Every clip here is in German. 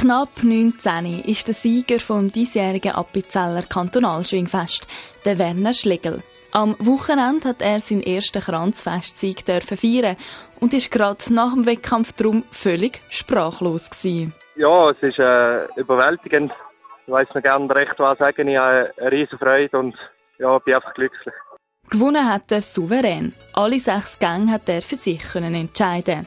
knapp 19 ist der Sieger vom diesjährigen Appenzeller Kantonalschwingfest, der Werner Schlegel. Am Wochenende hat er seinen ersten Kranzfestsieg feiern und ist gerade nach dem Wettkampf drum völlig sprachlos gewesen. Ja, es ist äh, überwältigend. Ich weiß nicht gerne recht was sagen. Ich habe eine riesige Freude und ja, bin einfach glücklich. Gewonnen hat er souverän. Alle sechs Gänge hat er für sich können entscheiden.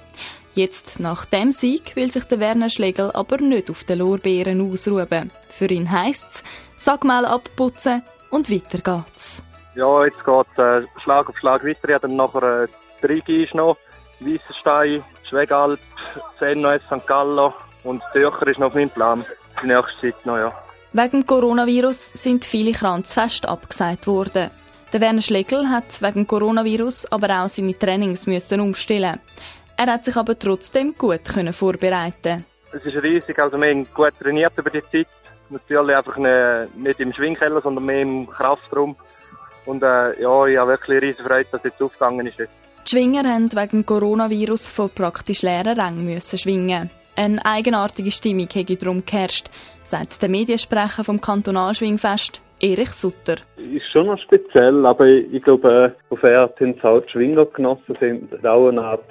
Jetzt, nach dem Sieg, will sich der Werner Schlegel aber nicht auf den Lorbeeren ausruhen. Für ihn heisst es, Sackmehl abputzen und weiter geht's. Ja, jetzt geht äh, Schlag auf Schlag weiter. Ich habe dann nachher äh, Trigi ist noch, Weissenstein, Schwegalp, Senno, St. Gallo und Zürcher ist noch auf meinem Plan. Die nächste Zeit noch, ja. Wegen dem Coronavirus sind viele Kranzfeste abgesagt worden. Der Werner Schlegel hat wegen Coronavirus aber auch seine Trainings müssen umstellen. Er hat sich aber trotzdem gut können vorbereiten. Es ist riesig, also wir haben gut trainiert über die Zeit. Natürlich einfach nicht im Schwingkeller, sondern mehr im Kraftraum. Und äh, ja, ich habe wirklich riesige Freude, dass es jetzt aufgegangen ist. Die Schwinger haben wegen Coronavirus von praktisch leeren Rängen müssen schwingen. Eine eigenartige Stimmung hätte darum geherrscht, sagt der Mediensprecher vom Kantonalschwingfest, Erich Sutter. Ist schon noch speziell, aber ich, ich glaube, auf Erd sind es halt Schwinger genossen, sind auch eine Art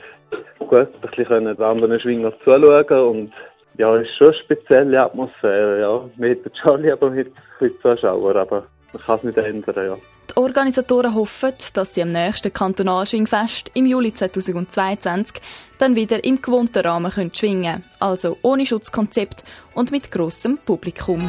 gut, ein bisschen anderen Schwinger zuschauen und ja, es ist schon eine spezielle Atmosphäre, ja. Wir hätten schon lieber mit, mit Zuschauern, aber man kann es nicht ändern, ja. Die Organisatoren hoffen, dass sie am nächsten Kantonalschwingfest im Juli 2022 dann wieder im gewohnten Rahmen schwingen können, also ohne Schutzkonzept und mit grossem Publikum.